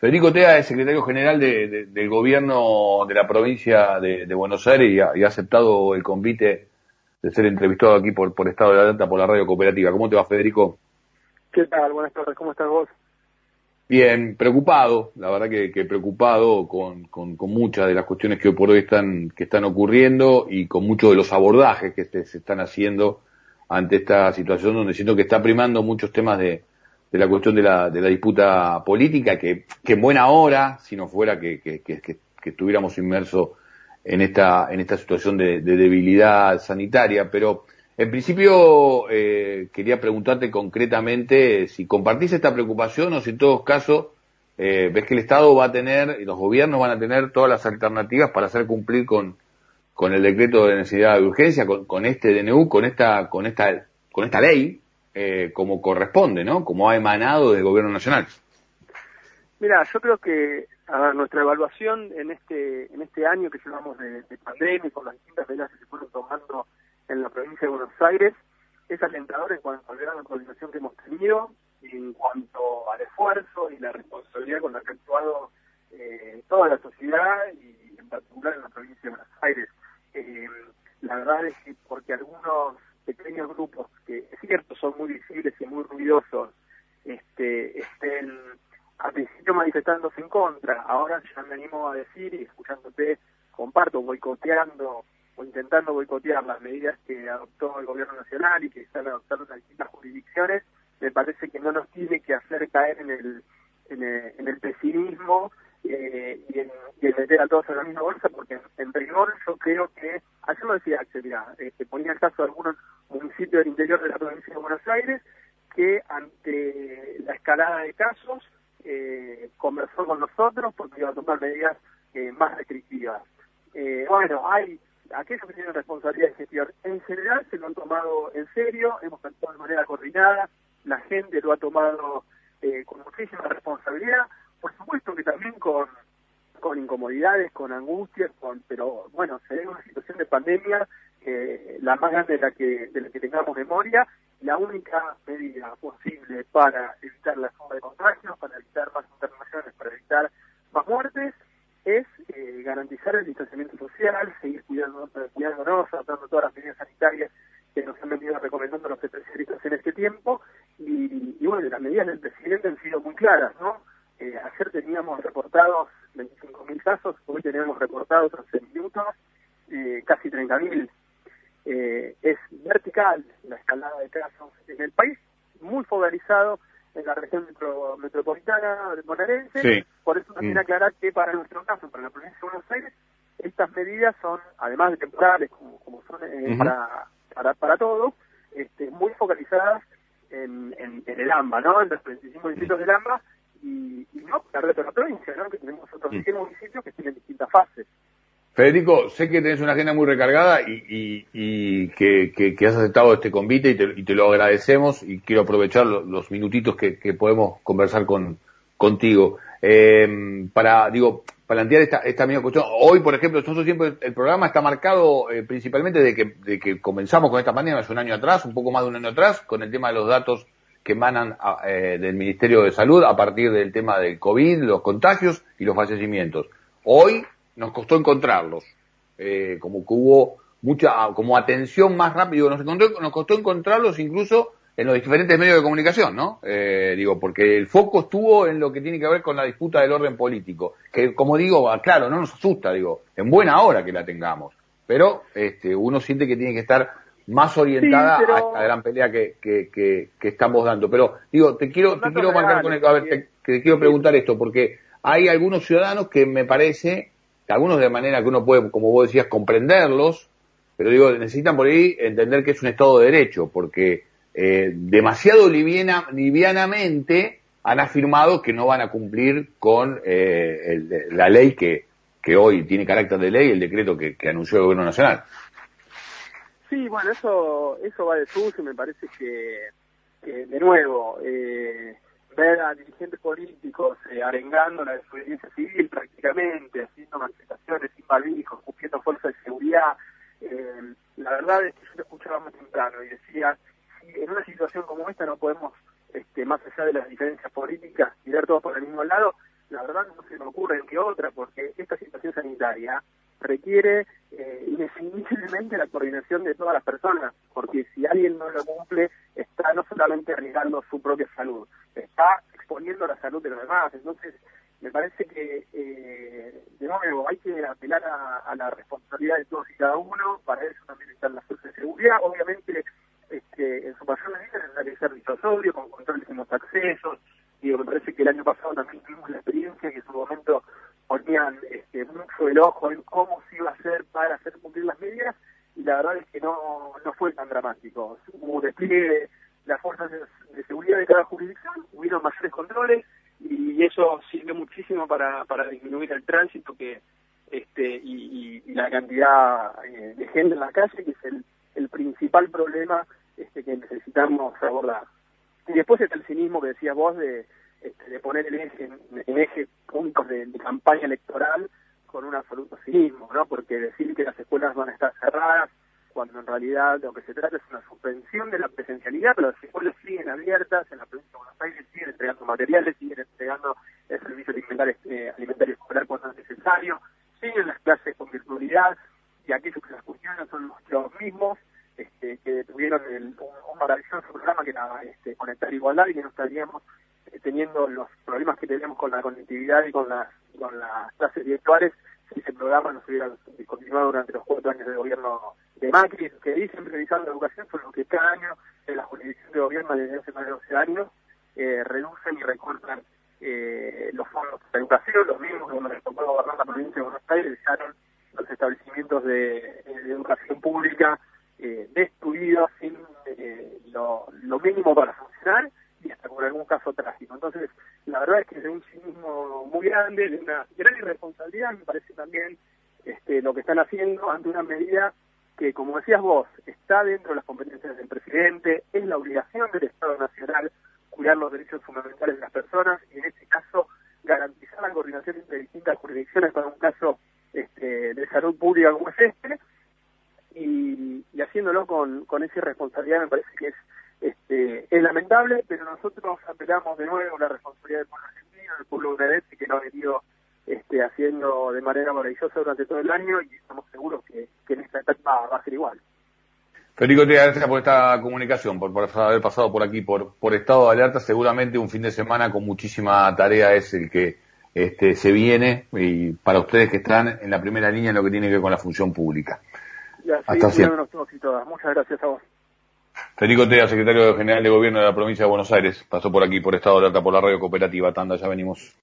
Federico Tea es secretario general del gobierno de la provincia de, Buenos Aires y ha, aceptado el convite de ser entrevistado aquí por, por Estado de Atlanta por la radio cooperativa. ¿Cómo te va, Federico? ¿Qué tal? Buenas tardes, ¿cómo estás vos? Bien, preocupado, la verdad que, preocupado con, con, muchas de las cuestiones que hoy por hoy están, que están ocurriendo y con muchos de los abordajes que se están haciendo ante esta situación donde siento que está primando muchos temas de, de la cuestión de la, de la disputa política, que, en buena hora, si no fuera que, estuviéramos inmersos en esta, en esta situación de, debilidad sanitaria, pero en principio eh, quería preguntarte concretamente si compartís esta preocupación o si en todos casos eh, ves que el Estado va a tener y los gobiernos van a tener todas las alternativas para hacer cumplir con, con el decreto de necesidad de urgencia, con, con este DNU, con esta, con esta, con esta ley, eh, como corresponde, ¿no? Como ha emanado del gobierno nacional. Mira, yo creo que a nuestra evaluación en este en este año que llevamos de, pandemia con las distintas medidas que se fueron tomando en la provincia de Buenos Aires es alentador en cuanto grado de coordinación que hemos tenido en cuanto al esfuerzo y la responsabilidad con la que ha actuado eh, toda la sociedad y en particular en la provincia de Buenos Aires. Eh, la verdad es que porque algunos pequeños grupos son muy visibles y muy ruidosos este, estén al principio manifestándose en contra, ahora ya me animo a decir y escuchándote comparto boicoteando o intentando boicotear las medidas que adoptó el gobierno nacional y que están adoptando las distintas jurisdicciones, me parece que no nos tiene que hacer caer en el, en el, pesimismo eh, y, en, meter a todos en la misma bolsa, porque en, rigor yo creo que, ayer lo decía Axel, mira, este, ponía el caso de algunos municipio del interior de la provincia de Buenos Aires, que ante la escalada de casos eh, conversó con nosotros porque iba a tomar medidas eh, más restrictivas. Eh, bueno, hay aquellos que tienen responsabilidad de gestión. En general se lo han tomado en serio, hemos actuado de manera coordinada, la gente lo ha tomado con muchísima responsabilidad, por supuesto que también con con incomodidades, con angustias, con, pero bueno, se ve una situación de pandemia la más grande de la que de la que tengamos memoria, la única medida posible para evitar la suma de contagios, para evitar más internaciones, para evitar más muertes, es eh, garantizar el distanciamiento social, seguir cuidándonos, cuidándonos, adoptando todas las medidas sanitarias que nos han venido recomendando los especialistas en este tiempo, y, y bueno, las medidas del presidente han sido muy claras, ¿no? Ayer teníamos reportados 25.000 casos, hoy tenemos reportados hace minutos eh, casi 30.000 eh, es vertical la escalada de casos en el país, muy focalizado en la región metropolitana bonaerense. Por eso también mm. aclarar que para nuestro caso, para la provincia de Buenos Aires, estas medidas son, además de temporales, como, son eh, para, para, para todos, este, muy focalizadas en, en, el AMBA, ¿no? En los 35 distritos del AMBA y, no la red de la provincia, ¿no? Que tenemos otros 100 mm. municipios que tienen distintas fases. Federico, sé que tenés una agenda muy recargada y, que, has aceptado este convite y te, lo agradecemos y quiero aprovechar los, minutitos que, podemos conversar con, contigo. Eh, para, digo, plantear esta, esta misma cuestión. Hoy, por ejemplo, nosotros siempre el programa está marcado eh, principalmente de que, de que comenzamos con esta pandemia hace un año atrás, un poco más de un año atrás, con el tema de los datos que emanan eh, del Ministerio de Salud a partir del tema del COVID, los contagios y los fallecimientos. Hoy nos costó encontrarlos, eh, como que hubo mucha, como atención más rápido, nos, nos costó encontrarlos incluso en los diferentes medios de comunicación, ¿no? Eh, digo, porque el foco estuvo en lo que tiene que ver con la disputa del orden político, que como digo, claro, no nos asusta, digo, en buena hora que la tengamos, pero este, uno siente que tiene que estar más orientada a esta gran pelea que, que, que, estamos dando. Pero digo, te quiero, te quiero marcar con el, a ver, te quiero preguntar esto, porque hay algunos ciudadanos que me parece algunos de manera que uno puede, como vos decías, comprenderlos, pero digo, necesitan por ahí entender que es un Estado de Derecho, porque eh, demasiado livianamente han afirmado que no van a cumplir con eh, la ley que, que hoy tiene carácter de ley, el decreto que, anunció el Gobierno Nacional. Sí, bueno, eso eso va de sus y me parece que, de nuevo, eh, ver a dirigentes políticos eh, arengando la desobediencia civil prácticamente, haciendo manifestaciones sin barbijos, cumpliendo fuerzas de seguridad. Eh, la verdad es que yo lo escuchaba más temprano y decía, si en una situación como esta no podemos, este, más allá de las diferencias políticas, mirar todos por el mismo lado, la verdad no se me ocurre que otra, porque esta situación sanitaria requiere eh, la coordinación de todas las personas, porque si alguien no lo cumple, está no solamente arriesgando su propia salud, está exponiendo la salud de los demás. Entonces, me parece que, eh, de nuevo, hay que apelar a, la responsabilidad de todos y cada uno, para eso también están las fuerzas de seguridad. Obviamente, este, en su de vida tendrá que ser disuasorio, con controles en los accesos. Digo, me parece que el año pasado también tuvimos la experiencia que en su momento ponían este, mucho el ojo en cómo se iba a hacer para hacer cumplir las medidas, y la verdad es que no, no fue tan dramático. Hubo despliegue de las fuerzas de, seguridad de cada jurisdicción, hubieron mayores controles, y eso sirve muchísimo para, para disminuir el tránsito que este y, la cantidad eh, de gente en la calle, que es el, el principal problema este, que necesitamos abordar. Y después está el cinismo que decías vos de, este, de poner el eje, en, eje puntos de, campaña electoral con un absoluto cinismo, ¿no? Porque decir que las escuelas van a estar cerradas cuando en realidad lo que se trata es una suspensión de la presencialidad, pero las escuelas siguen abiertas, en la provincia de Buenos Aires siguen entregando materiales, siguen entregando el servicio alimentario, eh, alimentario escolar cuando es necesario, siguen las clases con virtualidad y aquellos que las cuestionan son los, mismos este, que tuvieron un, maravilloso programa que era este, Conectar Igualdad y que no estaríamos teniendo los problemas que tenemos con la conectividad y con las, clases virtuales si ese programa no se hubiera continuado durante los cuatro años de gobierno de Macri, que dicen priorizar la educación, son los que cada año en la jurisdicción de gobierno desde hace más de 12 años eh, reducen y recortan eh, los fondos de educación, los mismos que cuando les tocó gobernar la provincia de Buenos Aires dejaron los establecimientos de, educación pública eh, destruidos sin eh, lo, lo mínimo para funcionar y hasta con algún caso trágico. Entonces, la verdad es que es de un cinismo muy grande, de una gran irresponsabilidad, me parece también este, lo que están haciendo ante una medida que, como decías vos, está dentro de las competencias del presidente, es la obligación del Estado Nacional cuidar los derechos fundamentales de las personas y en este caso garantizar la coordinación entre distintas jurisdicciones para un caso este, de salud pública como es este y, haciéndolo con, con esa irresponsabilidad me parece que es este, es lamentable, pero nosotros apelamos de nuevo a la responsabilidad del pueblo argentino, del pueblo bonaerense que lo ha venido este, haciendo de manera maravillosa durante todo el año y estamos seguros que, en esta etapa va a ser igual. Federico, te gracias por esta comunicación, por, haber pasado por aquí, por, por estado de alerta. Seguramente un fin de semana con muchísima tarea es el que este, se viene y para ustedes que están en la primera línea en lo que tiene que ver con la función pública. Hasta siempre. Muchas gracias a vos. Federico Tea, secretario general de Gobierno de la provincia de Buenos Aires, pasó por aquí por estado de alerta por la radio cooperativa. Tanda, ya venimos.